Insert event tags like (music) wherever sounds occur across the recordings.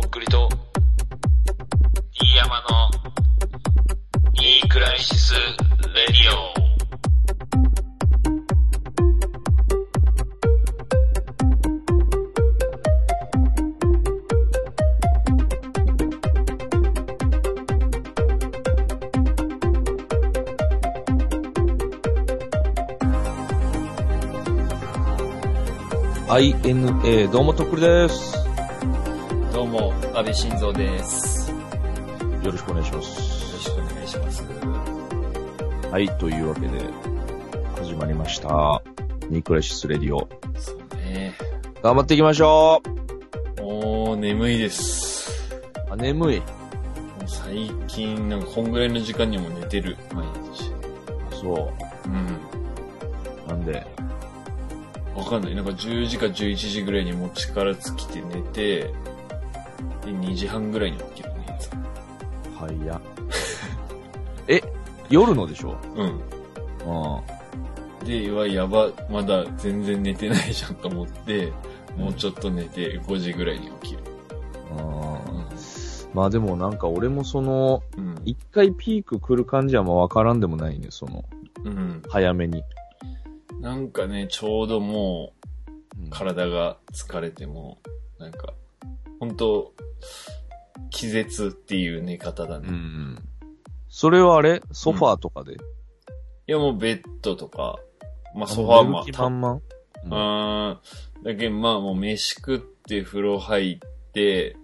とっくりと、飯山の、いいクライシス・レディオ。INA、どうもとっくりです。安倍晋三です。よよろしくお願いします。ろしくお願いします。はい、というわけで、始まりました。ニクラシスレディオ。そうね。頑張っていきましょもう、眠いです。うあ、眠い。最近、なんか、こんぐらいの時間にも寝てる、毎日。そうん。う。なんで、わかんない。なんか、10時か11時ぐらいにもう力尽きて寝て、で、2時半ぐらいに起きるね、いつもはいや。(laughs) え、夜のでしょ？うん。うん。で、うわ、やば、まだ全然寝てないじゃんと思って、もうちょっと寝て5時ぐらいに起きる。うんまあでもなんか俺もその、うん。一回ピーク来る感じはまあわからんでもないね、その、うん。早めに。なんかね、ちょうどもう、うん体が疲れても、なんか、本当気絶っていう寝方だね。うんうん。それはあれ？ソファーとかで、いやもうベッドとか、まあソファーも寝る気満々？あーだけどまあもう飯食って風呂入って、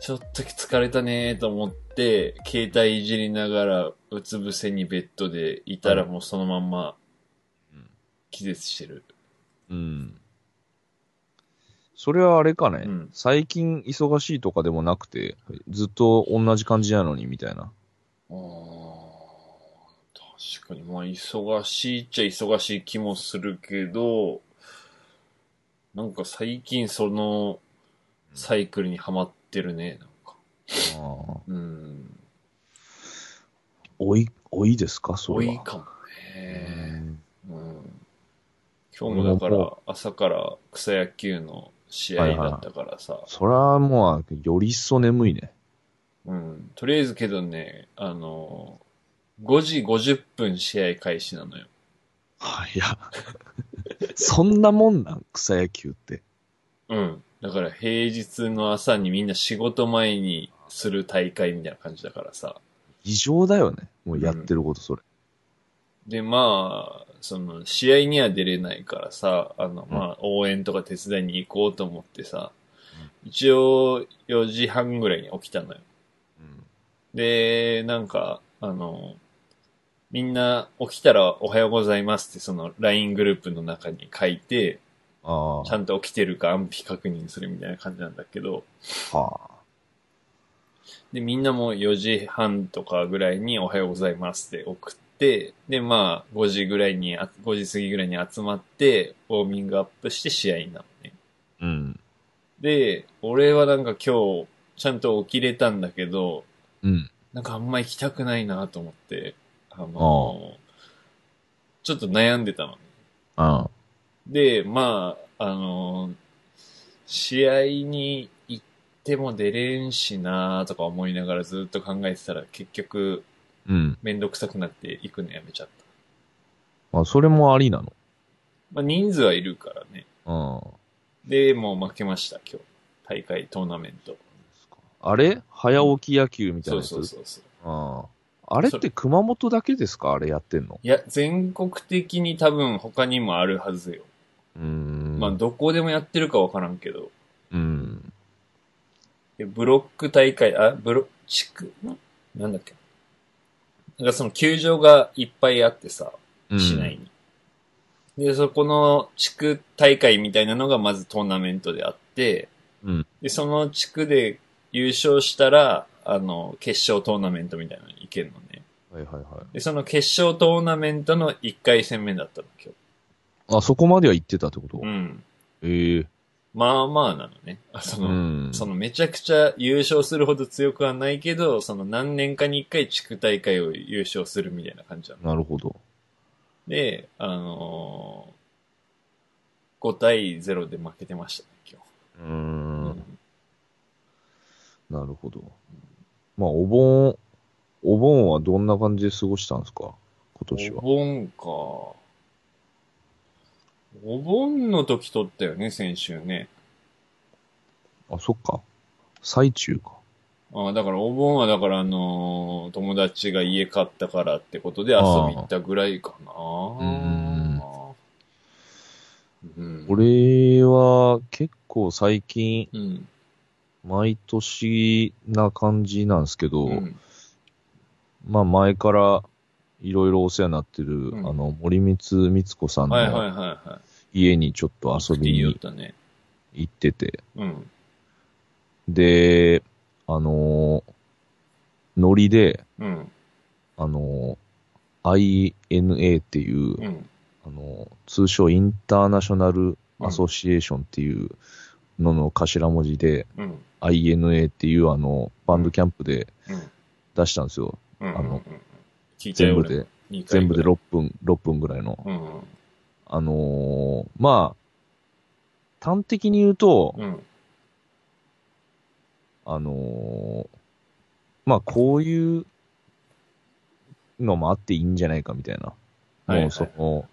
ちょっと疲れたねーと思って、携帯いじりながらうつ伏せにベッドでいたらもうそのまんまうん。気絶してる。うん。それはあれかね、うん最近忙しいとかでもなくて、ずっと同じ感じなのにみたいな。あー確かに、まあ、忙しいっちゃ忙しい気もするけど、なんか最近そのサイクルにはまってるね、なんか。うん。多い、多いですか？それは。多いかもね。うんうん。今日もだから朝から草野球の試合だったからさ、それはもう、より一層眠いね。うん。とりあえずけどね、あの、5時50分試合開始なのよ。はいや。そんなもんなん？草野球って。うん。だから平日の朝にみんな仕事前にする大会みたいな感じだからさ。異常だよね。もうやってること、それ。で、まあ、その、試合には出れないからさ、あの、うんまあ、応援とか手伝いに行こうと思ってさ、一応4時半ぐらいに起きたのよ。で、なんか、あの、みんな起きたらおはようございますってその LINE グループの中に書いて、あちゃんと起きてるか安否確認するみたいな感じなんだけど、あ。はあ。で、みんなも4時半とかぐらいにおはようございますって送って、で、まあ、5時ぐらいに、あ5時過ぎぐらいに集まって、ウォーミングアップして試合になるのね。うん。で、俺はなんか今日、ちゃんと起きれたんだけど、うん。なんかあんま行きたくないなと思って、あのちょっと悩んでたのね。あで、まあ、あの試合に行っても出れんしなとか思いながらずっと考えてたら結局うん。めんどくさくなって行くのやめちゃった。あ、それもありなのまあ人数はいるからね。うん。で、もう負けました、今日。大会、トーナメント。あれ？早起き野球みたいなそやつ？うそうそうそう。ああ。あれって熊本だけですか？あれやってんの？いや、全国的に多分他にもあるはずよ。うーん。まあ、どこでもやってるかわからんけど。うん。でブロック大会、あ、ブロ、地区、ななんだっけ？なんかその球場がいっぱいあってさ、うん市内に。で、そこの地区大会みたいなのがまずトーナメントであって、うんで、その地区で優勝したら、あの、決勝トーナメントみたいなのに行けるのね。はいはいはい。で、その決勝トーナメントの1回戦目だったの、今あ、そこまでは行ってたってこと、日。うん。ええまあまあなのね。あその、うん。そのめちゃくちゃ優勝するほど強くはないけど、その何年かに一回地区大会を優勝するみたいな感じなの。なるほど。で、あのー5対0で負けてましたね、今うーん。なるほど。まあ、お盆、お盆はどんな感じで過ごしたんですか？今年おは。盆か。お盆の時撮ったよね、先週ね。あ、そっか。最中か。ああだからお盆はだからあのー友達が家買ったからってことで遊び行ったぐらいかな。んうん。俺は結構最近、うん。毎年な感じなんですけど、うん。まあ前からいろいろお世話になってる、うんあの、森光光子さんの家にちょっと遊い。びに。行ってて、うん。で、あのーノリで、うん。あのー INA っていう、うん。あのー通称インターナショナルアソシエーションっていうのの頭文字で、うん。INA っていうあの、バンドキャンプでうん。出したんですよ。うん。あの、聞い全部で、全部でぐらい6分、6分ぐらいの。うん。あのーまあ、端的に言うと、うん。あのーまあ、こういうのもあっていいんじゃないかみたいな。はいはいもうその、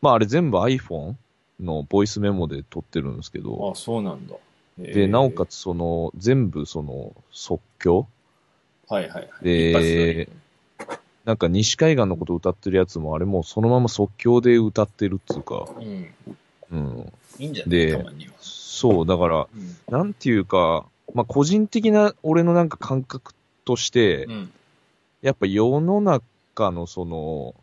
まあ、あれ全部 iPhone のボイスメモで撮ってるんですけど、あ、そうなんだ。で、なおかつ。つその、全部その、即興はいはいはい。でなんか西海岸のこと歌ってるやつもあれもうそのまま即興で歌ってるっつうか、うん。うん。いいんじゃない？で。そう、だから、うん。なんていうか、まあ、個人的な俺のなんか感覚として、うん。やっぱ世の中のその、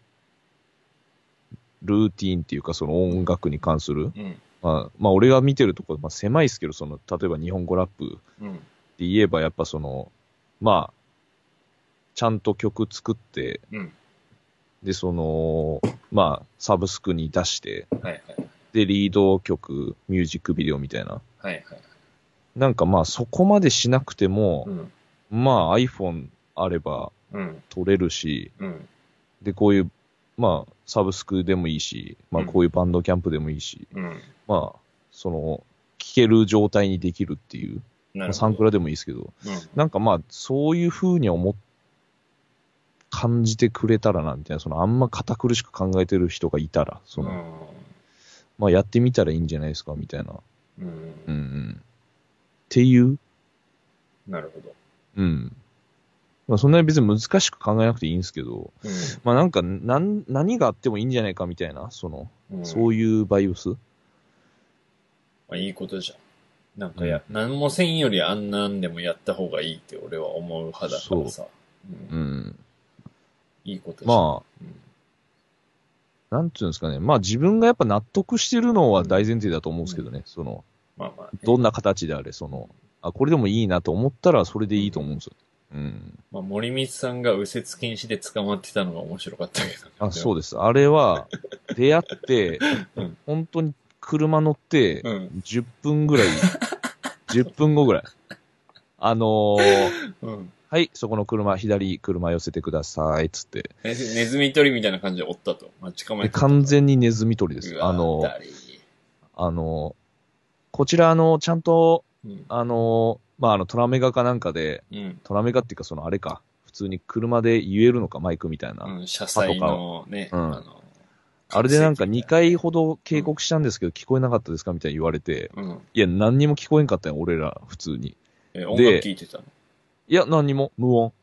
ルーティーンっていうかその音楽に関する、うん。まあ、まあ俺が見てるところ、まあ狭いですけど、その、例えば日本語ラップうん。で言えばやっぱその、まあ、ちゃんと曲作って、うん。で、その、まあ、サブスクに出して、はいはい。で、リード曲、ミュージックビデオみたいな。はいはい。なんかまあそこまでしなくてもう、ん。まあ iPhone あればうん。撮れるし、うん。で、こういう、まあ、サブスクでもいいし、まあ、うんこういうバンドキャンプでもいいし、うん。まあ、その、聴ける状態にできるっていう、まあ。サンクラでもいいですけど、うん。なんかまあ、そういう風に思っ、感じてくれたらな、みたいな、その、あんま堅苦しく考えてる人がいたら、その、まあ、やってみたらいいんじゃないですか、みたいな。うん。うんう。うんん。っていう、なるほど。うん。まあ、そんなに別に難しく考えなくていいんですけど、うん。まあなんか、なん、何があってもいいんじゃないかみたいな、その、うんそういうバイオス？まあ、いいことじゃん。なんかや、何もせんよりあんなんでもやった方がいいって俺は思う派だからさ。う。うんん。いいこと。まあ、なんていうんですかね。まあ自分がやっぱ納得してるのは大前提だと思うんですけどね。その、まあまあね、どんな形であれ、その、あ、これでもいいなと思ったらそれでいいと思うんですよ。うん。まあ、森光さんが右折禁止で捕まってたのが面白かったけど、ね。あ、そうです。あれは、(laughs) 出会ってうん、本当に車乗ってう、ん。10分ぐらい、10分後ぐらい。あのーうん。はい、そこの車、左車寄せてください、つって。えネズミ捕りみたいな感じでおったと。待ち構え完全にネズミ捕りです。あの、あの、こちら、あの、ちゃんと、うん。あの、まあ、あの、トラメガかなんかで、うん。トラメガっていうか、その、あれか、普通に車で言えるのか、マイクみたいな。うん。車載のね、うんあの、あれでなんか2回ほほど警告したんですけど、聞こえなかったですかみたいに言われて、ど。うん。いや、何にも聞こえんかったよ、俺ら、普通に。え、音楽聴いてたの？いや、何にも、無音。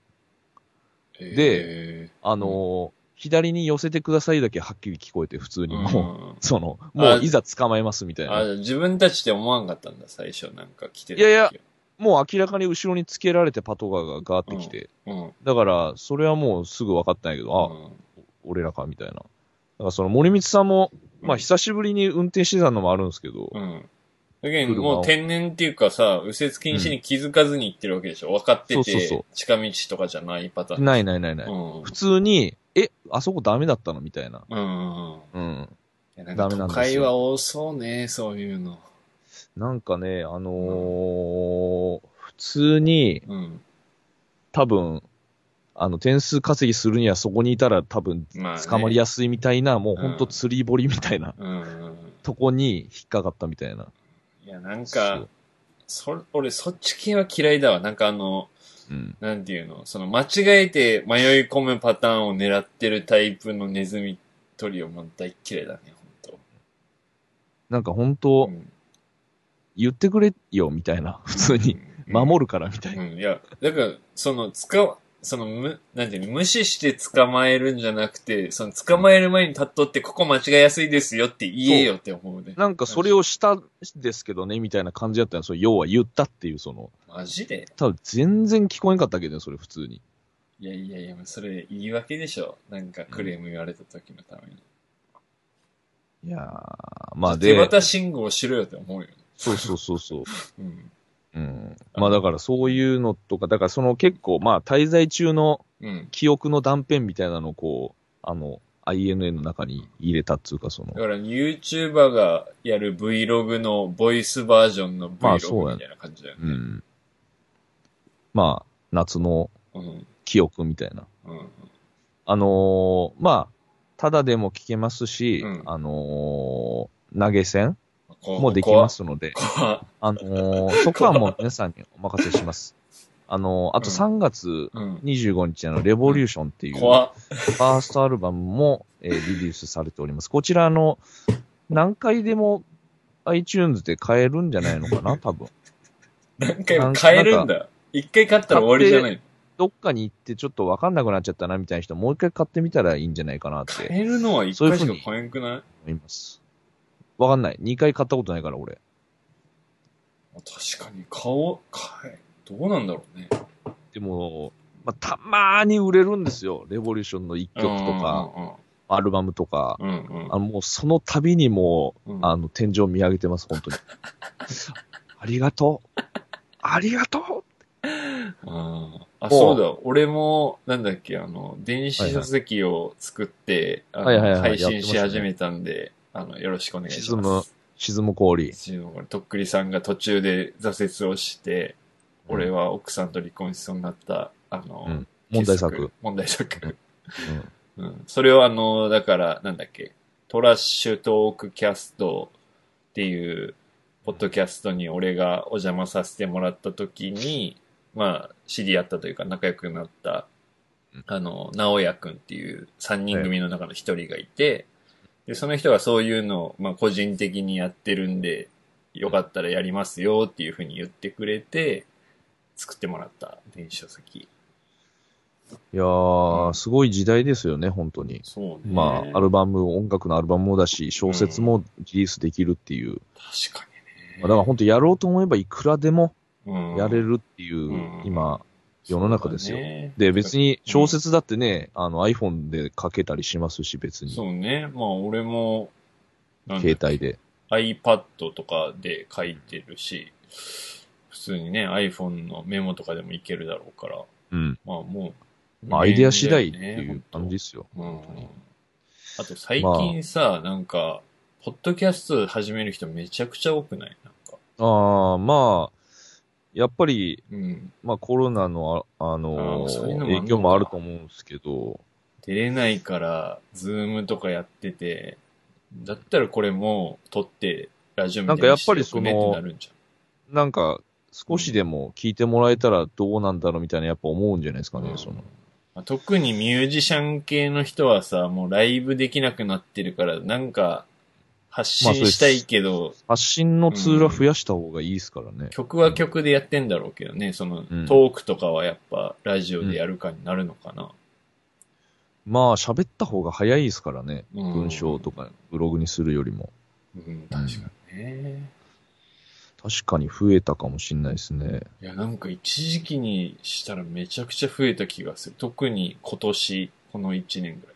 で、あの、左に寄せてくださいだけはっきり聞こえて、普通にうんもう、その、もういざ捕まえますみたいあ、な。自分たちで思わんかったんだ、最初なんか来てたいやいやもう明らかに後ろにつけられてパトカーがガーってきて、うん。だから、それはもうすぐ分かったんやけど、あ、うん俺らか、みたいな。だからその森光さんも、まあうん久しぶりに運転してたのもあるんですけど、うん。だけど、もう天然っていうかさ、右折禁止に気づかずに行ってるわけでしょ？分かっててそうそうそう、近道とかじゃないパターン。ないないないない。うん。普通に、え、あそこダメだったの？みたいな。うんうんうん。うん。いやなんかダメなんですよ都会は多そうね、そういうの。なんかね、あのー普通に、うん。多分、あの、点数稼ぎするにはそこにいたら多分、まあ、ね。捕まりやすいみたいな、もうほんとうん釣り堀みたいなうんうん。とこに引っかかったみたいな。いや、なんそかう、そ、俺そっち系は嫌いだわ。なんかあの、うん。なんていうの、その間違えて迷い込むパターンを狙ってるタイプのネズミトリオも大っ嫌いだね、ほなんか本ん当と。うん言ってくれよ、みたいな。普通に。守るから、みたいな。うん、いや、だから、その、つか、その、む、なんていうの、無視して捕まえるんじゃなくて、その、捕まえる前に立っとって、ここ間違えやすいですよって言えよって思うね。なんかそれをしたですけどね、みたいな感じだったんですよ。要は言ったっていう、その、マジで？多分全然聞こえんかったけどね、それ普通に。いやいやいや、それ言い訳でしょ。なんかクレーム言われた時のために。いやー、まあ手で、渡信号しろよって思うよね。そうそうそうそう。(laughs) うん。うん。まあだからそういうのとか、だからその結構、まあ滞在中のうん。記憶の断片みたいなのをこう、あの、INA の中に入れたっていうか、そのだ、から YouTuber がやる Vlog のボイスバージョンの Vlog やみたいな感じだよね。うん。まあ、夏のうん。記憶みたいな。うん。あのーまあ、ただでも聞けますし、うんあのー投げ銭こもできますので、あのー (laughs) そこはもう皆さんにお任せします。あのーあと3月うん。25日のレボリューションっていう、ファーストアルバムも、えーリリースされております。こちらあの、何回でも iTunes で買えるんじゃないのかな？(laughs) 多分。何回も変えるんだ。一回買ったら終わりじゃないどっかに行ってちょっとわかんなくなっちゃったなみたいな人、もう一回買ってみたらいいんじゃないかなって変えるのは一回しか買えんくない？思います。わかんない。2回買ったことないから、俺。確かに顔、変え、どうなんだろうね。でも、まあ、たまーに売れるんですよ。レボリューションの1曲とか、アルバムとか。うんうんうん。うんうんあの、もうその度にもう、うんあの、天井見上げてます、本当に。(laughs) ありがとう。ありがとう。あーあ、そうだ。俺も、なんだっけ、あの、電子書籍を作って、はいはいはい配信し始めたんで、あの、よろしくお願いし沈むます。沈む氷。沈む。とっくりさんが途中で挫折をして、俺は奥さんと離婚しそうになった、あの、うん問題傑作。問題作。うん。(laughs) うん。それをあの、だから、なんだっけ、トラッシュトークキャストっていう、ポッドキャストに俺がお邪魔させてもらった時に、まあ、知り合ったというか仲良くなったうん、あの、直也くんっていう3人組の中の一人がいて、で、その人がそういうのを、まあ、個人的にやってるんで、よかったらやりますよっていうふうに言ってくれて、作ってもらった電子書籍。いやー、すごい時代ですよね、本当に。そうね。まあ、アルバム、音楽のアルバムもだし、小説もリリースできるっていう。確かにね。まあだから本当やろうと思えばいくらでもうんやれるっていう、うん今、世の中ですよねで、別に小説だってね、あの iPhone で書けたりしますし、別に。そうね。まあ俺も、携帯で。iPad とかで書いてるし、普通にね、iPhone のメモとかでもいけるだろうから、うん。まあもう、まあ、アイデア次第ってねいう感じですよ。うん。あと最近さ、なんか、ポッドキャスト始める人めちゃくちゃ多くない？なんか。ああ、まあ、やっぱり、うん。まあコロナの、あ、あのあーそういうのもあんのか影響もあると思うんですけど、出れないから、ズームとかやってて、だったらこれも撮って、ラジオみたいにしてよくねってなるんじなんか、少しでも聞いてもらえたらどうなんだろうみたいなやっぱ思うんじゃないですゃん。かね、うんその。まあ特にミュージシャン系の人はさ、もうライブできなくなってるから、なんか、発信したいけど、発信のツールは増やした方がいいですからね。曲は曲でやってんだろうけどね、その、うんトークとかはやっぱ、ラジオでやるかになるのかな。まあ、喋った方が早いですからね。うん文章とかブログにするよりも。うん、確かにね。確かに増えたかもしれないですね。いや、なんか一時期にしたらめちゃくちゃ増えた気がする。特に今年、この1年ぐらい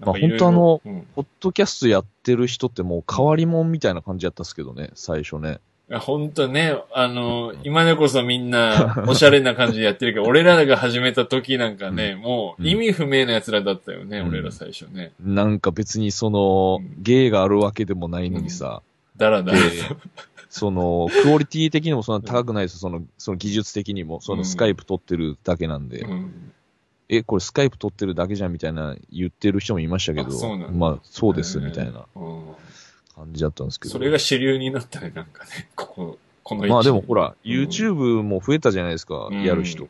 かな。なんかいろいろ本当あのうん。いポッドキャストやってる人ってもう変わり者みたいな感じやったっすけどね、最初ね。や、本当ね、あの、今でこそみんな、(laughs) おしゃれな感じでやってるけど、俺らが始めた時なんかね、もう意味不明な奴らだったよね、うん俺ら最初ね。なんか別にそのうん、芸があるわけでもないのにさ、だらだら。でその、クオリティ的にもそんな高くないですその、その技術的にも、そうんのスカイプ撮ってるだけなんで、うんえ、これスカイプ撮ってるだけじゃんみたいな言ってる人もいましたけあそうなんだど、まあ、そうですみたいなうん感じだったんですけど。それが主流になったね、なんかね。ここ、このまあでもほら、うん YouTube も増えたじゃないですか、うんやる人。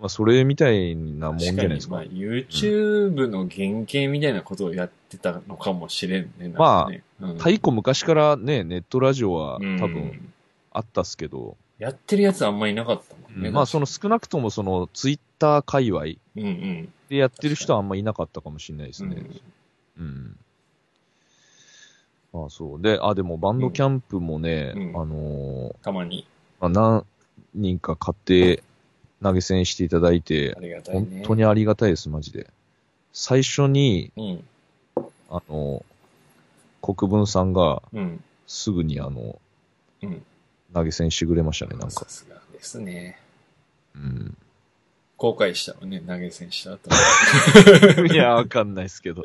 まあそれみたいなもんじゃないですか。確にまあ、YouTube の原型みたいなことをやってたのかもしれんね。なんまあかねうん太鼓昔からね、ネットラジオはうん多分あったっすけど、やってるやつあんまいなかったもんね。まあその少なくともその Twitter 界隈うんうん。でやってる人はあんまいなかったかもしれないですね。うんうん。あそう。で、あ、でもバンドキャンプもね、うんあのーたまに。まあ、何人か買って投げ銭していただいてい本ね。当にありがたいです、マジで。最初に、うん。あの、国分さんがうん。すぐにあの、うん。投げ銭してくれましたね、なんかさ。すがですね。うん。後悔したのね、投げ銭した後。(laughs) いや、わかんないですけど。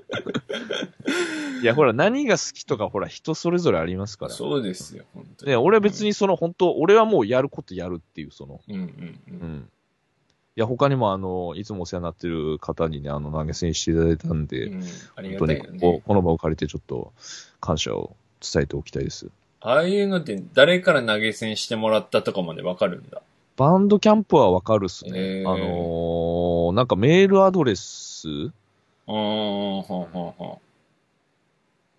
いや、ほら、何が好きとか、ほら、人それぞれありますから。そうですよ、本当に。で、俺は別にその、本当俺はもうやることやるっていう、その、うんうんう。うんん。いや、他にもあの、いつもお世話になってる方にね、あの、投げ銭していただいたんで、うん、あり本当にこがたいよねこ。この場を借りてちょっと感謝を伝えておきたいです。ああいうのって誰から投げ銭してもらったとかまでわかるんだ。バンドキャンプはわかるっすね。へーあのー、なんかメールアドレスああ、ほんほんほん。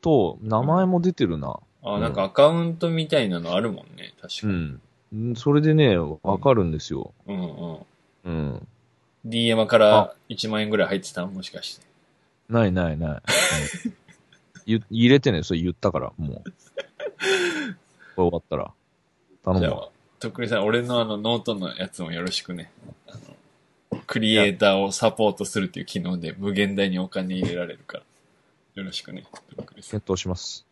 と名前も出てるな。あーなんかアカウントみたいなのあるもんね、確かうに。ん。んそれでね、わかるんですよ。うんうん。うん。DM から1万円ぐらい入ってたもしかして。ないないない。入れてね、それ言ったから、もう。(laughs) これ終わったら。頼むわ。じゃあ、とっくりさん、俺のあのノートのやつもよろしくね。クリエイターをサポートするっていう機能で無限大にお金入れられるから。よろしくね。検討します。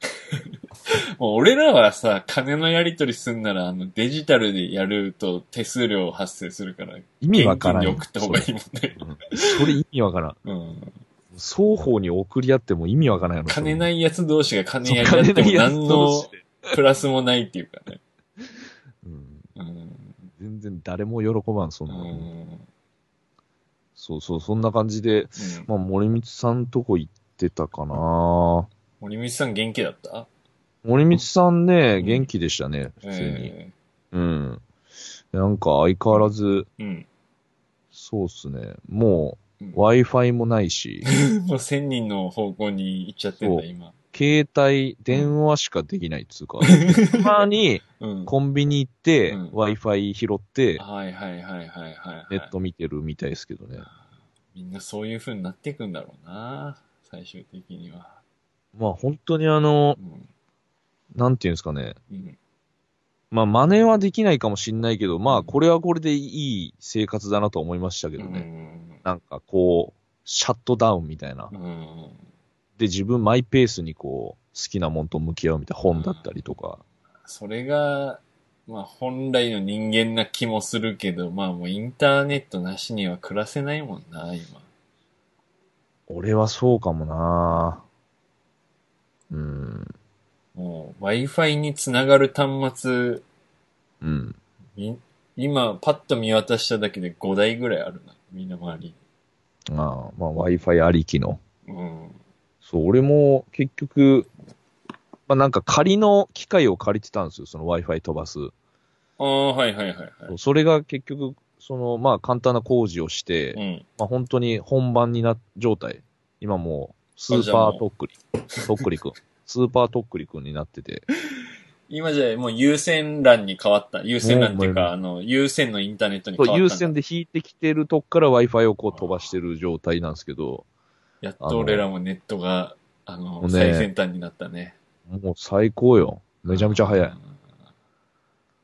(laughs) もう俺らはさ、金のやり取りすんなら、あの、デジタルでやると手数料発生するから、意味わからん。現金で送った方がいいもんね。うんそれ意味わからん。うん。双方に送り合っても意味わからんやろ。。金ないいやつ同士が金やり合金っても何のプラスもないっていうかね。うんうん。全然誰も喜ばん、そんうなの。ん。そうそう、そんな感じで、まあ、森光さんとこ行ってたかな森光さん元気だった？森光さんね、うん元気でしたね、普通に。えうん。なんか相変わらず、えうん。そうっすね。もう、うん Wi-Fi もないし、(laughs) もう1000人の方向に行っちゃってんだ、今。携帯、電話しかできないっつうか、(laughs) たまにうん。コンビニ行って、うん Wi-Fi 拾って、はいはいはいはいはい。ネット見てるみたいですけどね。みんなそういう風になっていくんだろうな。最終的には。まあ本当にあのう、ん。なんていうんですかね。うん。まあ真似はできないかもしんないけど、まあこれはこれでいい生活だなと思いましたけどね。なんかこう、シャットダウンみたいな。で、自分マイペースにこう、好きなもんと向き合うみたいな本だったりとか。それが、まあ本来の人間な気もするけど、まあもうインターネットなしには暮らせないもんな、今。俺はそうかもなうん。もう Wi-Fi につながる端末、うん。み今パッと見渡しただけで5台ぐらいあるな、みんな周りああ、まあ Wi-Fi ありきの。に。うん。そう、俺も結局、まあなんか仮の機械を借りてたんですよ、その Wi-Fi 飛ばす。ああ、はいはいはいはい。それが結局、その、まあ簡単な工事をして、うん。まあ本当に本番にな、状態。今もう、スーパーとっくり、とっくりくん。スーパーとっくりくんになってて。今じゃもう有線 LAN に変わった。有線 LAN っていうか、あの、有線のインターネットに変わったんだ。有線で引いてきてるとこから Wi-Fi をこう飛ばしてる状態なんですけど、やっと俺らもネットが、あの、最先端になったね。もう最高よ。めちゃめちゃ早いうん。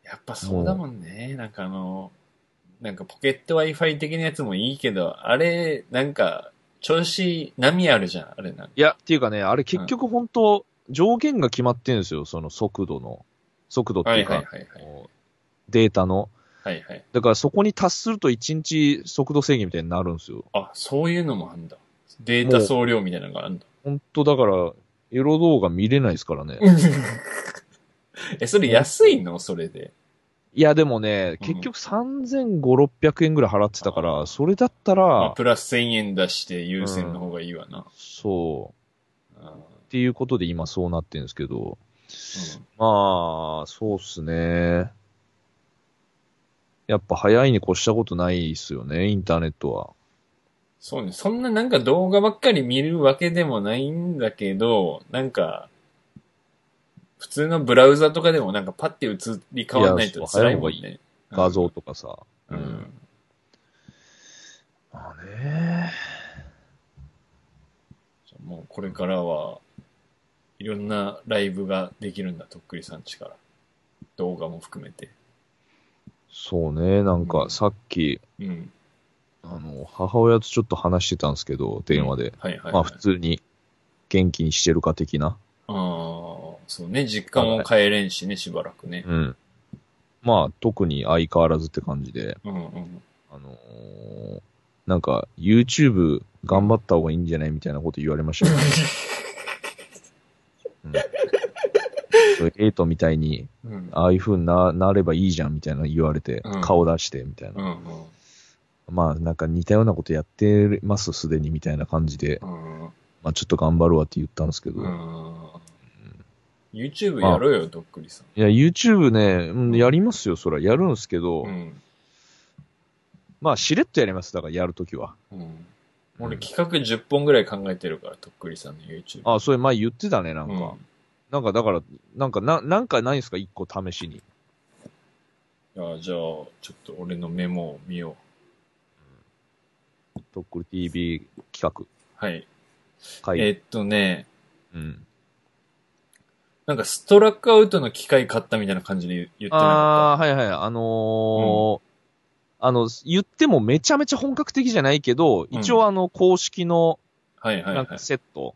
やっぱそうだもんね。なんかあの、なんかポケット Wi-Fi 的なやつもいいけど、あれ、なんか、調子、波あるじゃん、あれなんか。いや、っていうかね、あれ結局本当、上限が決まってるんですよ、その速度の。速度ってはいいうか、はいはいはい。こうデータの。はいはい。だからそこに達すると1日速度制限みたいになるんですよ。あ、そういうのもあんだ。データ総量みたいなのがあんだ。本当だから、エロ動画見れないですからね。(laughs) え、それ安いの？それで。いや、でもね、うん結局3500、600円ぐらい払ってたから、それだったまあ、ら、プラス1000円出して優先の方がいいわな。そう。うんっていうことで今そうなってるんですけど、まあ、そうっすね。やっぱ早いに越したことないっすよね、インターネットは。そうね。そんななんか動画ばっかり見るわけでもないんだけど、なんか、普通のブラウザとかでもなんかパッて映り変わらないと辛いもんね。画像とかさ。うん。うん。まあね。じゃあもうこれからは、いろんなライブができるんだ、とっくりさんちから。動画も含めて。そうね、なんうんかさっき、うん。あの、母親とちょっと話してたんですけど、電話で。はいはい、はい。まあ普通に元気にしてるか的な。ああ、そうね。実家も帰れんしね、しばらくね。うん。まあ特に相変わらずって感じで、うんうん。あのーなんか YouTube 頑張った方がいいんじゃないみたいなこと言われましたよ。うん、そうエイトみたいに、ああいう風にななればいいじゃん。みたいな言われて、顔出してみたいな。まあなん。か似たようなことやってますすでにみたいな感じで、まあちょっと頑張るわって言ったん。ですけど、うん。YouTube やろよ、どっくりさん。いや YouTube ね、うん。やりますよ、そらやるん。ですけど、まあしれっとやります、だからやるときは。うん。俺企画10本ぐらい考えてるから、とっくりさんの YouTube。あ、それ前言ってたね、なんか。うんなんかだから、なんかな、なんかないんですか？一個試しに。あじゃあ、ちょっと俺のメモを見よとっくり TV 企う。はい。画。はい。えっとね、うん。なんかストラックアウトの機械買ったみたいな感じで言言ってなかああー、はいはい。あのーあの、言ってもめちゃめちゃ本格的じゃないけど、うん一応あの、公式の。はいはいはないんか。セット。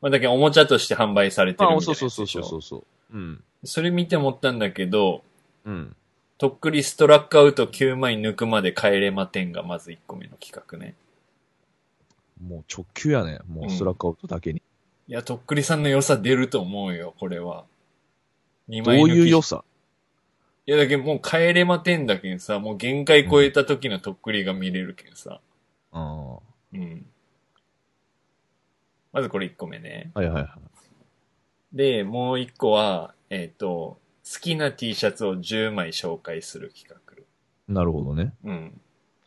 まあ、だけどおもちゃとして販売されてるあみたいな。そうそうそうそうそう。うん。それ見て思ったんだけど、うん。とっくりストラックアウト9枚抜くまで帰れまてんがまず1個目の企画ね。もう直球やね。もうストラックアウトだけに。いや、とっくりさんの良さ出ると思うよ、これは。2どういう良ささ？いや、だけどもう帰れまてんだけんさ、もう限界超えた時のとっくりが見れるけんさ。うん。はうん。まずこれ1個目ね。いはいはい。で、もう1個は、えっ、と、好きな T シャツを10枚紹介する企画。なるほどね。うん。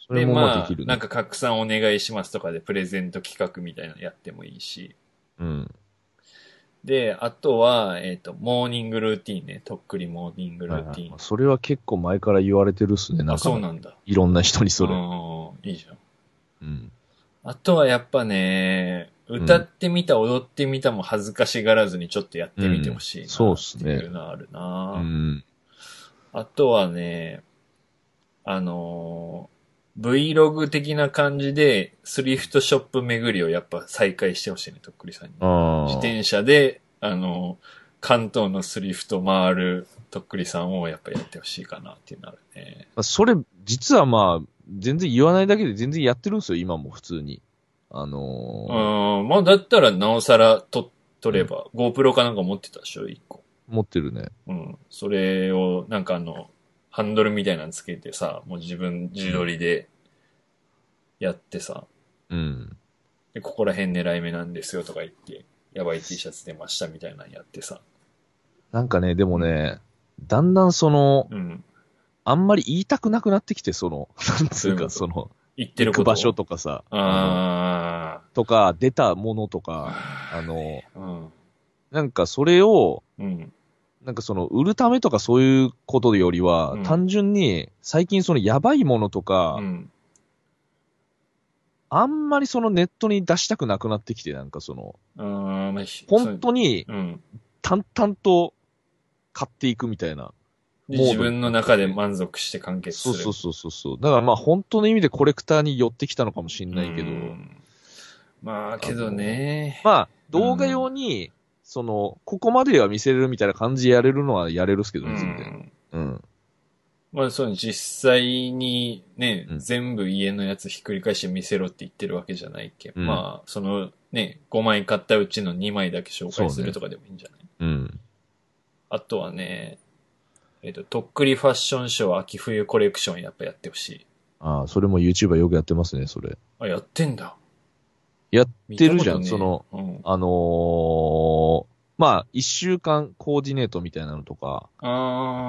それもまあできるね。なんか拡散お願いしますとかでプレゼント企画みたいなのやってもいいし。うん。で、あとは、えっ、と、モーニングルーティンね。とっくりモーニングルーティン。いそれは結構前から言われてるっすね。なんあ、か、そうなんだ。いろんな人にそれ。うん、いいじゃん。うん。あとはやっぱね、歌ってみた、踊ってみたも恥ずかしがらずにちょっとやってみてほしいな、うんそうっすねっていうのはあるな、うん。あとはね、あのー、Vlog 的な感じで、スリフトショップ巡りをやっぱ再開してほしいね、とっくりさんに。自転車で、あのー、関東のスリフト回るとっくりさんをやっぱやってほしいかなっていうのあるね。まあそれ、実はまあ、全然言わないだけで全然やってるんですよ、今も普通に。あうのーん、まあだったらなおさらと撮れば、GoPro かなんか持ってたでしょ、一個。持ってるね。うん。それを、なんかあの、ハンドルみたいなのつけてさ、もう自分自撮りでやってさ、うん。で、ここら辺狙い目なんですよとか言って、やばい T シャツ出ましたみたいなのやってさ。なんかね、でもね、だんだんその、うん。あんまり言いたくなくなってきて、その、なんつうか、その、言ってること行く場所とかさ、あとか、出たものとか、あ。あの、うん。なんかそれを、うん。なんかその、売るためとかそういうことよりは、うん単純に、最近そのやばいものとか、うん。あんまりそのネットに出したくなくなってきて、なんかその、あーまあ、ひ本当にそううん。淡々と買っていくみたいな。でモード自分の中で満足して完結する。そうそうそうそうそう。だからまあ本当の意味でコレクターに寄ってきたのかもしれないけど、うんまあ、けどね。まあ動画用に、その、ここまでは見せれるみたいな感じでやれるのはやれるっすけどうね、全然。ん。うん。まあ、そう、実際にね、うん全部家のやつひっくり返して見せろって言ってるわけじゃないけん。うんまあ、そのね、5枚買ったうちの2枚だけ紹介するとかでもいいんじゃない、うん。あとはね、えっ、と、とっくりファッションショー秋冬コレクションやっぱやってほしい。ああ、それも YouTuber よくやってますね、それ。あ、やってんだ。やってるじゃん、見たその、ことねあのーまあ、一週間コーディネートみたいなのとか、あ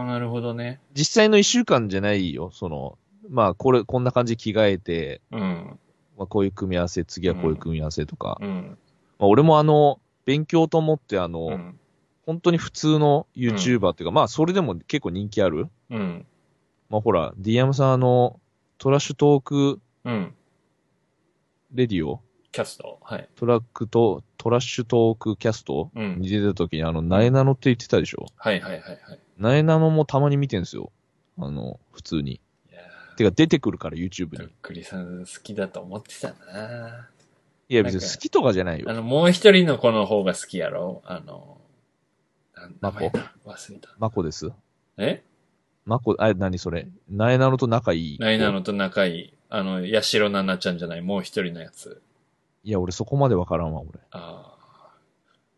ー、なるほどね。実際の一週間じゃないよ。その、まあ、これ、こんな感じで着替えて、うん。まあ、こういう組み合わせ、次はこういう組み合わせとか。うん。まあ、俺もあの、勉強と思ってあの、うん。本当に普通の YouTuber っていうか、まあ、それでも結構人気ある？うん。まあ、ほら、DM さんあの、トラッシュトークうん。レディオキャストはい。トラックと、トラッシュトークキャスト？うんに出た時にあの、ナエナノって言ってたでしょ？はいはいはいはい。ナエナノもたまに見てんすよ。あの、普通に。いやてか出てくるから YouTube ー、とっに。くりさん好きだと思ってたな。いや別に好きとかじゃないよ。あの、もう一人の子の方が好きやろ？あの、なん名前だ忘れた。マコです？え？マコ、あ、何それ？ナエナノと仲いい。ナイナのと仲いい。あの、ヤシロナナちゃんじゃない、もう一人のやつ。いや、俺そこまでわからんわ、俺。ああ。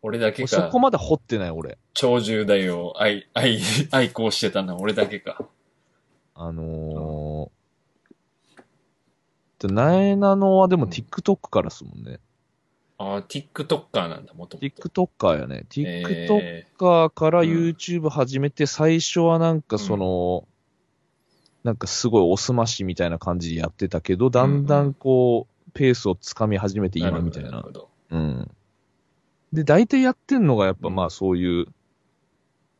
俺だけか俺そこ、まで掘ってない、俺。超重大を愛、愛、愛好してたのは俺だけか。あのー、でナエナノはでもうん TikTok からですもんね。ああ、TikToker なんだ、もともと。TikToker やね。え TikToker からうん YouTube 始めて、最初はなんかその、なんかすごいおすましみたいな感じでやってたけど、だんだんこう、ペースをつかみ始めてー今みたいなるほ。ど。うん。で、大体やってんのがやっぱうんまあそういう、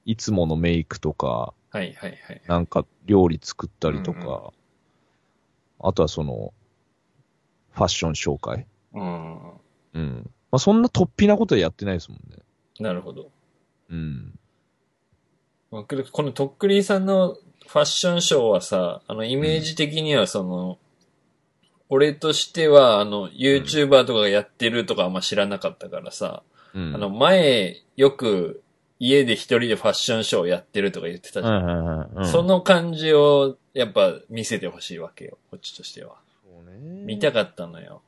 いつものメイクとか、はいはいはい。なんか料理作ったりとうんうか、あとはその、ファッション紹介。うん。うん。まあそんな突飛なことはやってないですもんね。なるほど。うん。このとっくりさんのファッションショーはさ、あの、イメージ的にはその、俺としては、あの、YouTuber とかがやってるとかあんま知らなかったからさ、うん。あの、前、よく、家で一人でファッションショーやってるとか言ってたじゃん。その感じを、やっぱ見せてほしいわけよ、こっちとしては。そうね見たかったのよ。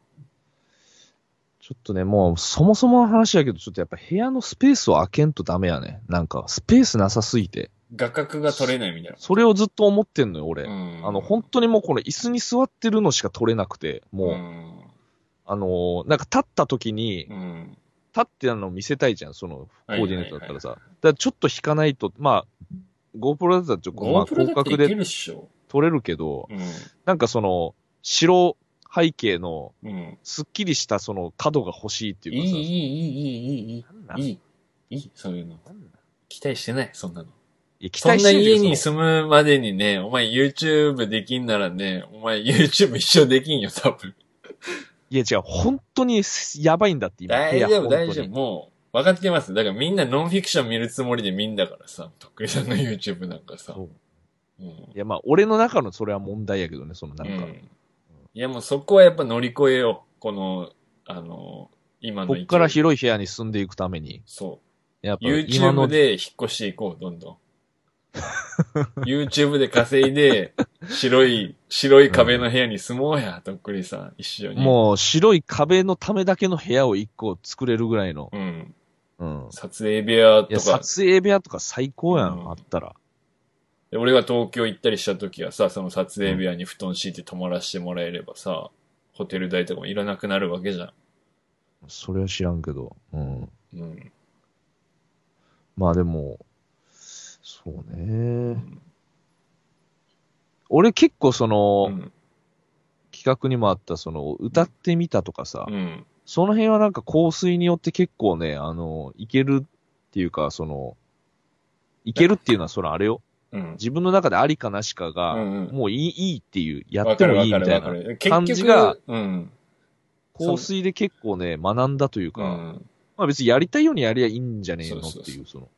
ちょっとね、もう、そもそもの話やけど、ちょっとやっぱ部屋のスペースを開けんとダメやね。なんか、スペースなさすぎて。画角が撮れないみたいな。それをずっと思ってんのよ、俺。うんあの、本当にもうこの椅子に座ってるのしか撮れなくて、もう、ん。あのーなんか立った時に、うん。立ってあの見せたいじゃん、その、コーディネートだったらさ。はだからちょっと引かないと、まあ、GoPro だったらちょっと、まあ、広角でるっしょ。撮れるけど、うん。なんかその、白背景の、うん。すっきりしたその角が欲しいっていい、いい、いうかさ。いい、いい、いい、なんなんいい。いい、そういうの。期待してない、そんなの。そんな家に住むまでにね、お前 YouTube できんならね、お前 YouTube 一生できんよ、多分。いや違う、本当にやばいんだって今。大丈夫、大丈夫。もう、分かってます。だからみんなノンフィクション見るつもりで見んだからさ、とっくりさんの YouTube なんかさ。そううん。いやまあ、俺の中のそれは問題やけどね、そのなんか。うんいやもうそこはやっぱ乗り越えよう。この、あの、今のこっから広い部屋に住んでいくために。そう。やっぱ今 YouTube の、で引っ越していこう、どんどん。YouTube で稼いで、白い、白い壁の部屋に住もうや、とっくりさん、一緒に。もう白い壁のためだけの部屋を一個作れるぐらいの。う。うん。うん。撮影部屋とか、撮影部屋とか最高やん、うんあったら。で俺が東京行ったりした時はさ、その撮影部屋に布団敷いて泊まらせてもらえればさ、ホテル代とかもいらなくなるわけじゃん。それは知らんけど。うん。うん。まあでも、そうね。俺結構その、うん。企画にもあったその、歌ってみたとかさ、うん。その辺はなんか香水によって結構ね、あの、いけるっていうか、その、いけるっていうのはそのあれよ。うん。自分の中でありかなしかが、うんうんもういい、いいっていう、やわってもいいみたいな。感局じが、うん。香水で結構ね、学んだというか、うん。まあ別にやりたいようにやりゃいいんじゃねえのっていう、その。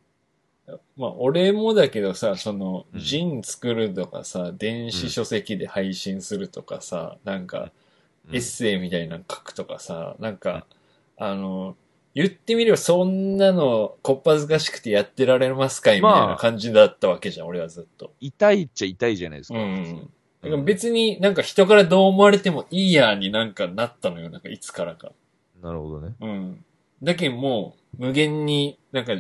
まあ、俺もだけどさ、その、うんジン作るとかさ、電子書籍で配信するとかさ、なんか、うんエッセイみたいなの書くとかさ、なんか、あの、言ってみればそんなの、こっぱずかしくてやってられますかいみたいな感じだったわけじゃん、俺はずっと。痛いっちゃ痛いじゃないですか。うん。だから別になんか人からどう思われてもいいやになんかなったのよ、なんかいつからか。なるほどね。うん。だけどもう、無限に、なんか、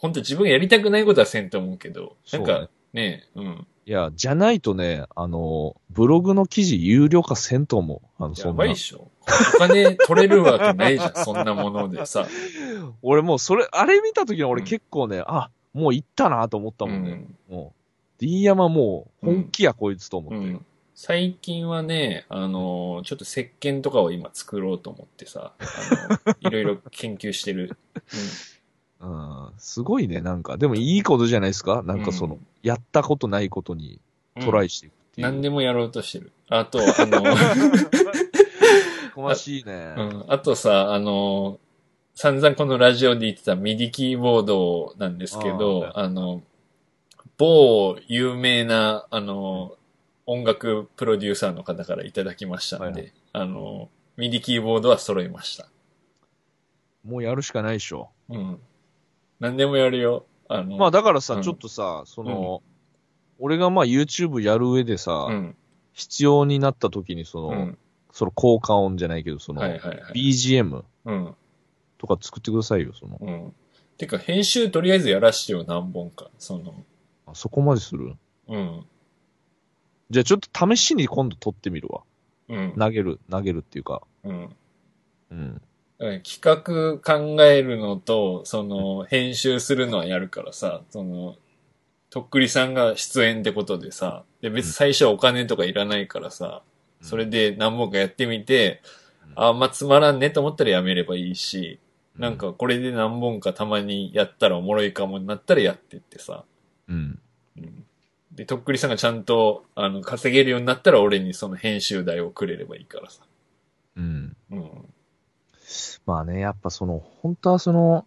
本当自分がやりたくないことはせんと思うけど、なんそうねかね、うん。いや、じゃないとね、あの、ブログの記事有料化せんと思う。あの、そんなやばいっ。しょ。お金取れるわけないじゃん、(laughs) そんなものでさ。俺もうそれ、あれ見た時に俺うん結構ね、あ、もう行ったなと思ったもんね。うんもう。D 山もう本気や、こいつと思って。うん最近はね、あの、ちょっと石鹸とかを今作ろうと思ってさ、あの、(laughs) いろいろ研究してる。うん。すごいね、なんか。でもいいことじゃないですか？なんかその、うんやったことないことにうんトライしていくっていう。何でもやろうとしてる。あと、あの、(laughs) こましいね。うん、あとさ、あの、散々このラジオで言ってたミディキーボードなんですけど、あの、某有名な、あの、音楽プロデューサーの方からいただきましたんで、はいあの、ミディキーボードは揃いました。もうやるしかないでしょ。うん。何でもやるよ。あの、まあだからさ、うんちょっとさ、その、俺がまあ YouTube やる上でさ、うん。必要になった時にその、うん。その効果音じゃないけど、その、はいはいはい。BGM うん。とか作ってくださいよ、その。うん。てか、編集とりあえずやらしてよ、何本か。その、あそこまでする？うん。じゃあちょっと試しに今度撮ってみるわ。うん。投げる、投げるっていうか。うん。うん。企画考えるのと、その、編集するのはやるからさ、その、とっくりさんが出演ってことでさ、で、別に最初はお金とかいらないからさ、それで何本かやってみて、うんあ、あんまつまらんねと思ったらやめればいいし、なん、かこれで何本かたまにやったらおもろいかもになったらやってってさ、うん。うんで、とっくりさんがちゃんと、あの、稼げるようになったら俺にその編集代をくれればいいからさ。うん。うん。まあね、やっぱその、本当はその、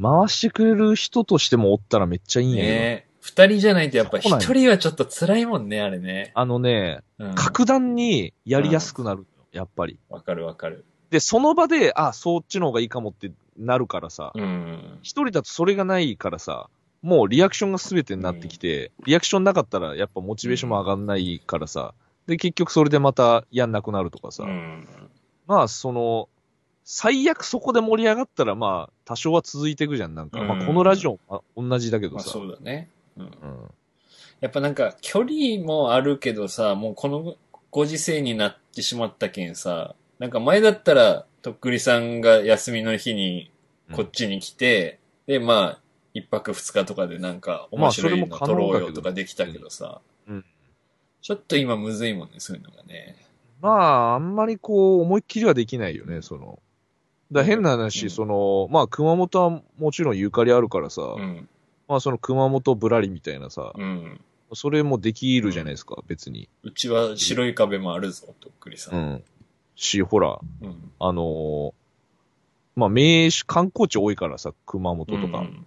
回してくれる人としてもおったらめっちゃいいんやけど、ねえ。二人じゃないとやっぱ一人はちょっと辛いもんね、あれね。あのね、うん。格段にやりやすくなる、やっぱり。わかるわかる。で、その場で、あ、そっちの方がいいかもってなるからさ、うん。一人だとそれがないからさ、もうリアクションが全てになってきて、リアクションなかったらやっぱモチベーションも上がんないからさ、で、結局それでまたやんなくなるとかさ、うん。まあその、最悪そこで盛り上がったらまあ多少は続いていくじゃん、なんか。うんまあこのラジオも同じだけどまあさ。そうだね。うん。うん。やっぱなんか距離もあるけどさ、もうこのご時世になってしまったけんさ、なんか前だったら、とっくりさんが休みの日にこっちに来て、で、まあ、一泊二日とかでなんか面白いのまあそ撮ろうれも可能だけどよとかできたけどさ、うんちょっと今むずいもんね、そういうのがね。まあ、あんまりこう、思いっきりはできないよね、その。だ変な話、うんその、まあ、熊本はもちろんゆかりあるからさ、うん。まあ、その熊本ぶらりみたいなさ、うん。それもできるじゃないですか、別に。うちは白い壁もあるぞ、とっくりさ。うんん。し、ほら、うん。あのーまあ、名所、観光地多いからさ、熊本とか。ううん。ん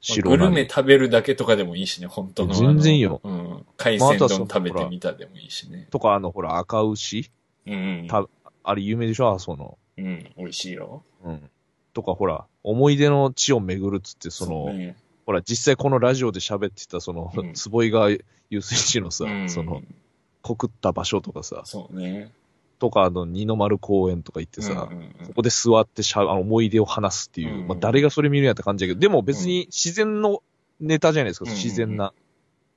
白グルメ食べるだけとかでもいいしね、本当の。全然いいようん。海まああ鮮丼食べてみたでもいいしね。とか、あの、ほら、赤牛うん。たあれ有名でしょあその。うん。美味しいよ。うん。とか、ほら、思い出の地を巡るっつって、その、うねほら、実際このラジオで喋ってた、その、うん坪井川遊水地のさ、うんその、告った場所とかさ、そうね。とか、あの、二の丸公園とか行ってさ、うんうんうんそこで座ってしゃ、思い出を話すっていう、うんまあ、誰がそれ見るんやった感じだけど、でも別に自然のネタじゃないですか、うん自然な。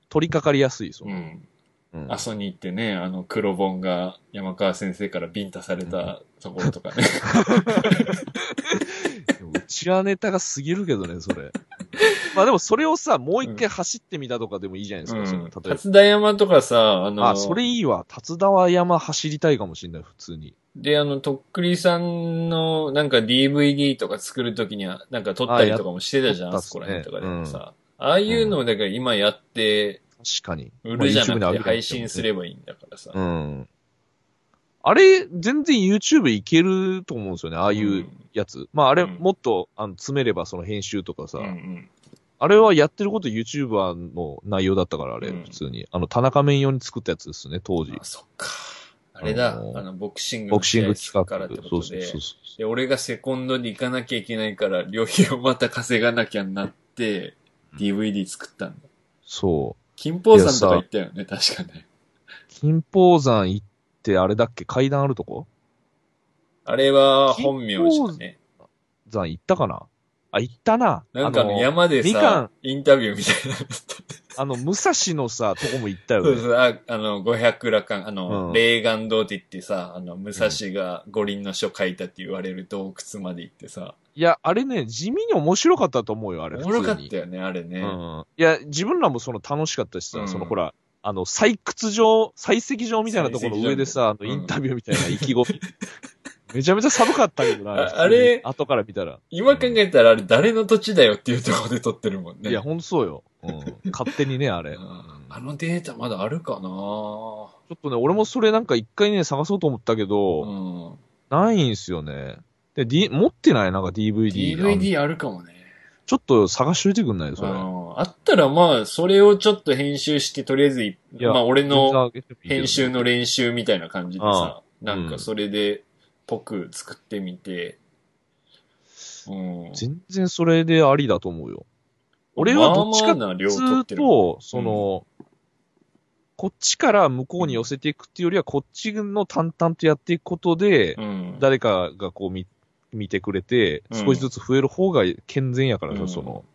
取り掛かりやすい、その。うん。うん阿蘇に行ってね、あの黒本が山川先生からビンタされたところとかね。うちはネタが過ぎるけどね、それ。まあでもそれをさ、もう一回走ってみたとかでもいいじゃないですか、うんその例えば。辰田山とかさ、あの、あ、それいいわ。辰田山走りたいかもしれない、普通に。で、あの、とっくりさんのなんか DVD とか作るときには、なんか撮ったりとかもしてたじゃん、あそこら辺とかでも撮さ。ああいうのをだから今やって、確かに。売るじゃなくて配信すれば。ばいいんだからさ。うん。あれ、全然 YouTube いけると思うんですよね、ああいうやつ。まああれ、うんもっと、あの、詰めればその編集とかさ、うんうん。あれはやってること YouTuber の内容だったから、あれ、うん普通に。あの、田中面用に作ったやつですね、当時あ、。そっか。あれだ、あのーあの、ボクシングボクシング試合企画。からってことでそうそうそう。そで、俺がセコンドで行かなきゃいけないから、旅費をまた稼がなきゃなって、DVD 作ったんだ。そう。金峰山とか行ったよね、確かね。金峰山行って、あれだっけ？階段あるとこ？あれは本名しかね。山行ったかな？あ、行ったな。なんかあのの山でみかんさ、インタビューみたいなのあの、武蔵のさ、とこも行ったよね。そうそう、ああの、五百羅漢、あの、うん霊岩堂って言ってさ、あの、武蔵が五輪の書書いたって言われる洞窟まで行ってさ、いや、あれね、地味に面白かったと思うよ、あれ。おもろかったよね、あれね。うん。いや、自分らもその楽しかったしさ、うんそのほら、あの、採掘場、採石場みたいなところの上でさ、あの、うんインタビューみたいな意気込み。(laughs) めちゃめちゃ寒かったけどな、ああれ後から見たら。今考えたらあれ誰の土地だよっていうところで撮ってるもんね。いや、ほんとそうよ。うん。勝手にね、あれ。あのデータまだあるかなっとね、俺もそれなんか一回ね、探そうと思ったけど、うん。ないんすよね。で、D、持ってない？なんか DVD。DVD あるかもね。ちょっと探しといてくんない？それ。うんあったらまあ、それをちょっと編集して、とりあえずまあ俺の編集の練習みたいな感じでさ、あなんかそれで、ぽく作ってみて、うん。全然それでありだと思うよ。俺はどっちかまあまあな量ず取ってと、その、こっちから向こうに寄せていくっていうよりは、こっちの淡々とやっていくことで、うん。誰かがこう見、見てくれて、うん少しずつ増える方が健全やからさ、うんその、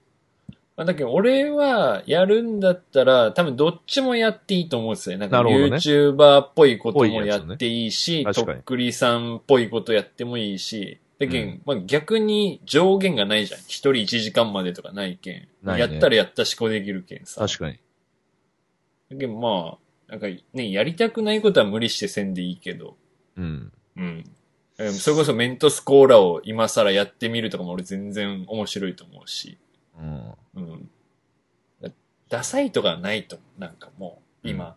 まあだけど俺はやるんだったら、多分どっちもやっていいと思うんですよ。なんかなるほどね YouTuber っぽいこともやっていいし、確かにとっくりさんっぽいことやってもいいし、だけど、うんまあ逆に上限がないじゃん。一人1時間までとかないけん。ないねやったらやったしこできるけんさ。確かに。だけどまあ、なんかね、やりたくないことは無理してせんでいいけど、うん。うん。えそれこそメントスコーラを今更やってみるとかも俺全然面白いと思うし。うん。うん。だダサいとかはないと。なんかもう、今。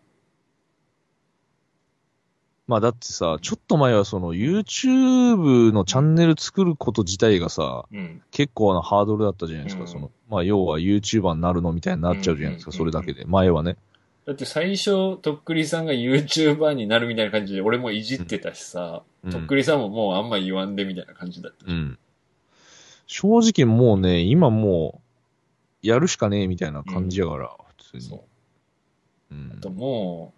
まあだってさ、ちょっと前はその YouTube のチャンネル作ること自体がさ、うん。結構なハードルだったじゃないですか。うんその、まあ要は YouTuber になるのみたいになっちゃうじゃないですか、うんそれだけで。前はね。だって最初、とっくりさんが YouTuber になるみたいな感じで俺もいじってたしさ、うんとっくりさんももうあんま言わんでみたいな感じだった。うん。正直もうね、今もう、やるしかねえみたいな感じやから、普通そうに。。うんあとも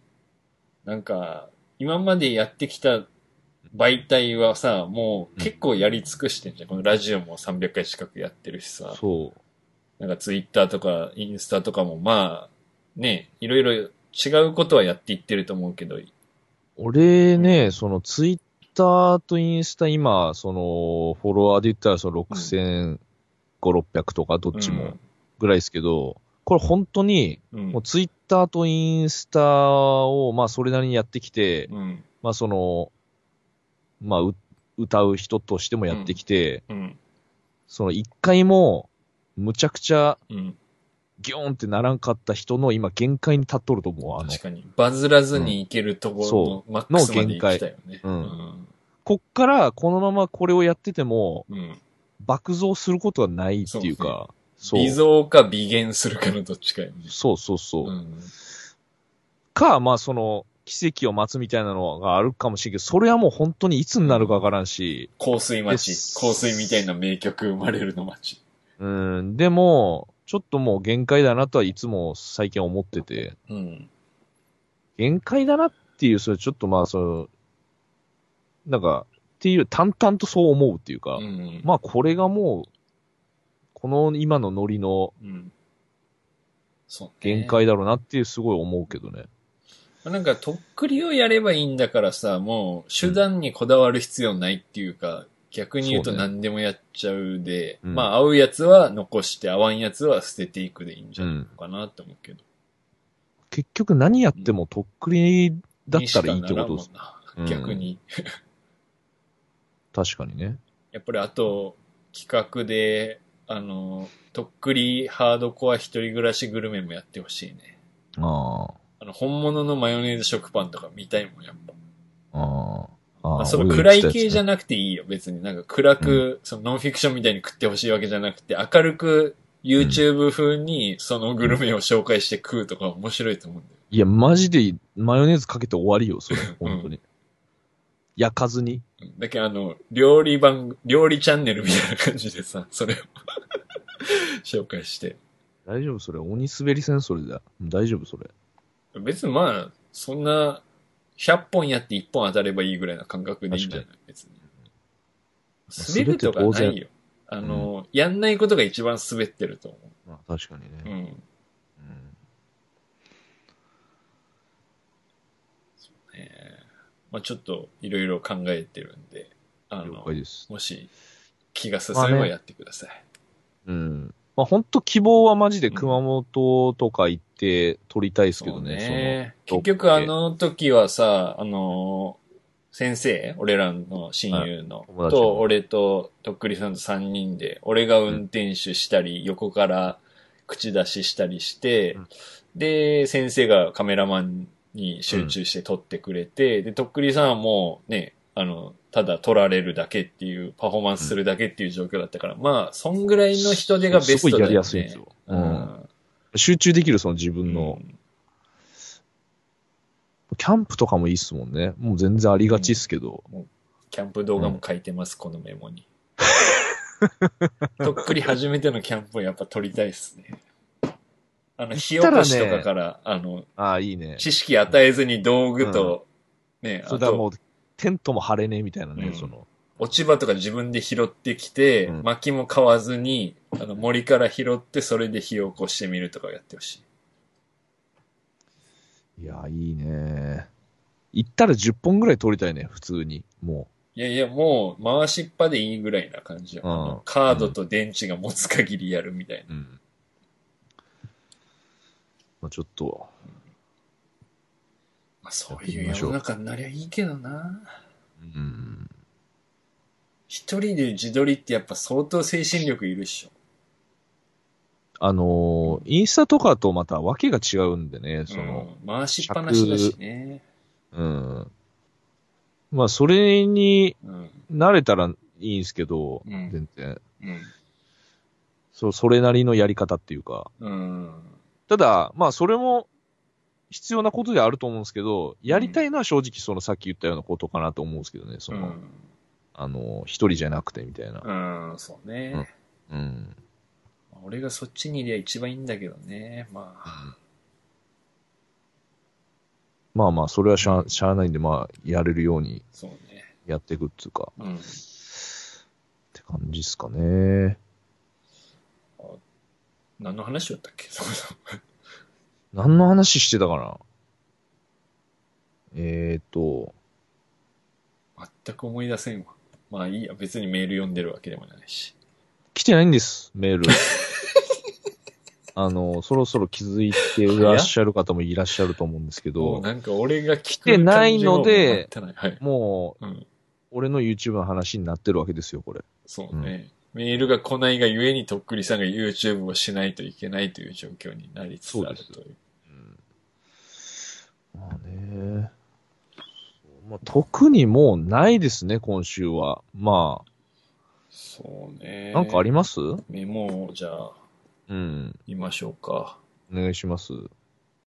う、なんか、今までやってきた媒体はさ、もう結構やり尽くしてんじゃん。このラジオも300回近くやってるしさ。そう。なんかツイッターとかインスタとかもまあ、ね、いろいろ違うことはやっていってると思うけど、俺ね、そのツイッターとインスタ今、その、フォロワーで言ったらその6500、600とかどっちもぐらいですけど、これ本当に、うん、もうツイッターとインスタを、まあそれなりにやってきて、うん。まあその、まあう歌う人としてもやってきて、うん。その一回も、むちゃくちゃうん。ギョーンってならんかった人の今限界に立っとると思う。あの、確かに。バズらずにいけるところのマックスまで行きたよね。うんこっからこのままこれをやってても、うん。うん。爆増することはないっていうか、そう。微増か微減するかのどっちかよね。そうそうそう。うん。か、まあその、奇跡を待つみたいなのがあるかもしれんけど、それはもう本当にいつになるかわからんし、香水町で。す香水みたいな名曲生まれるの町。うん、でも、ちょっともう限界だなとはいつも最近思ってて、うん。限界だなっていう、それちょっとまあその、なんか、っていう、淡々とそう思うっていうか、うん。まあこれがもう、この今のノリの。限界だろうなっていうすごい思うけどね。なんか、とっくりをやればいいんだからさ、もう、手段にこだわる必要ないっていうか、逆に言うと何でもやっちゃうで、うんまあ、合うやつは残して、合わんやつは捨てていくでいいんじゃないのかなって思うけど。結局何やってもとっくりだったらいいってことです。にしかならんもんな逆に。確かにね。やっぱりあと、企画で、あの、とっくりハードコア一人暮らしグルメもやってほしいね。ああの、本物のマヨネーズ食パンとか見たいもん、やっぱ。あ、ああ。あまあ、あその暗い系じゃななくていいよ、別に。なんか暗く、そのノンフィクションみたいに食ってほしいわけじゃなくて、明るく YouTube 風にそのグルメを紹介して食うとか面白いと思うんだよ。いや、マジでマヨネーズかけて終わりよ、それ。本当に。焼かずに。うんだけどあの、料理番、料理チャンネルみたいな感じでさ、(laughs) それを (laughs) 紹介して。大丈夫、それ？鬼滑りせん、それだ。大丈夫、それ。別にまあ、そんな、100本やって1本当たればいいぐらいな感覚でいいんじゃない？別に。滑るとかないよ。あの、やんないことが一番滑ってると思まあ、確かにう。うね。ん。まあちょっといろいろ考えてるんで、あ了の。もし気が進めばやってください。うん。まあ本当希望はマジで熊本とか行って撮りたいですけどね、そうねその結局あ、の時はさ、あの、先生、俺らの親友の、友達のと、俺ととっくりさんと3人で、俺が運転手したり、横から口出ししたりして、うんで、先生がカメラマンに集中して撮ってくれて、で、とっくりさんはもうね、あの、ただ撮られるだけっていう、パフォーマンスするだけっていう状況だったから、まあ、そんぐらいの人手がベストだよね。すごいやりやすいんですよううんん。集中できるその自分の、うんキャンプとかもいいっすもんね。もう全然ありがちっすけど。キャンプ動画も書いてます、このメモに。(laughs) とっくり初めてのキャンプをやっぱ撮りたいっすね。あの、火起こしとかから、あの、ああ、いいね。知識与えずに道具と、ね、あと、それだもう、テントも張れねえみたいなね、うんその。落ち葉とか自分で拾ってきて、うん薪も買わずに、あの、森から拾って、それで火を起こしてみるとかをやってほしい。いや、いいね。行ったら10本ぐらい撮りたいね、普通に。もいやいや、もう、回しっぱでいいぐらいな感じよ。うんカードと電池が持つ限りやるみたいな。う。うん。まあちょっと、まあ、そういう世の中になりゃいいけどな。うん。一人で自撮りってやっぱ相当精神力いるっしょ。あのーインスタとかとまた訳が違うんでね、その、うん、回しっぱなしだしね。うん。まあ、それにうん。慣れたらいいんですけど、うん全然。うん。そそれなりのやり方っていうか。うん。ただ、まあ、それも必要なことではあると思うんですけど、やりたいのは正直そのさっき言ったようなことかなと思うんですけどね、その、あの、一人じゃなくてみたいな。うん。うん、そうね。うん。俺がそっちにいりゃ一番いいんだけどね。まあ。まあまあ、それはしゃあしゃあないんで、まあ、やれるように。やっていくっていうか、うん。って感じですかね。何の話だったっけ？そもそも何の話してたかな？えーと、全く思い出せんわ。まあいいや。別にメール読んでるわけでもないし。来てないんです、メール。(laughs) あの、そろそろ気づいていらっしゃる方もいらっしゃると思うんですけど、もうなんか俺が聞くてないのでも全くないはい。もう、うん。俺の YouTube の話になってるわけですよ、これ。そうね。メールが来ないがゆえにとっくりさんが YouTube をしないといけないという状況になりつつあるそうという。まあね。まあ、特にもうないですね、今週は。まそうね。あ、なんかあります？メモをじゃあ、うん。見ましょうか。お願いします。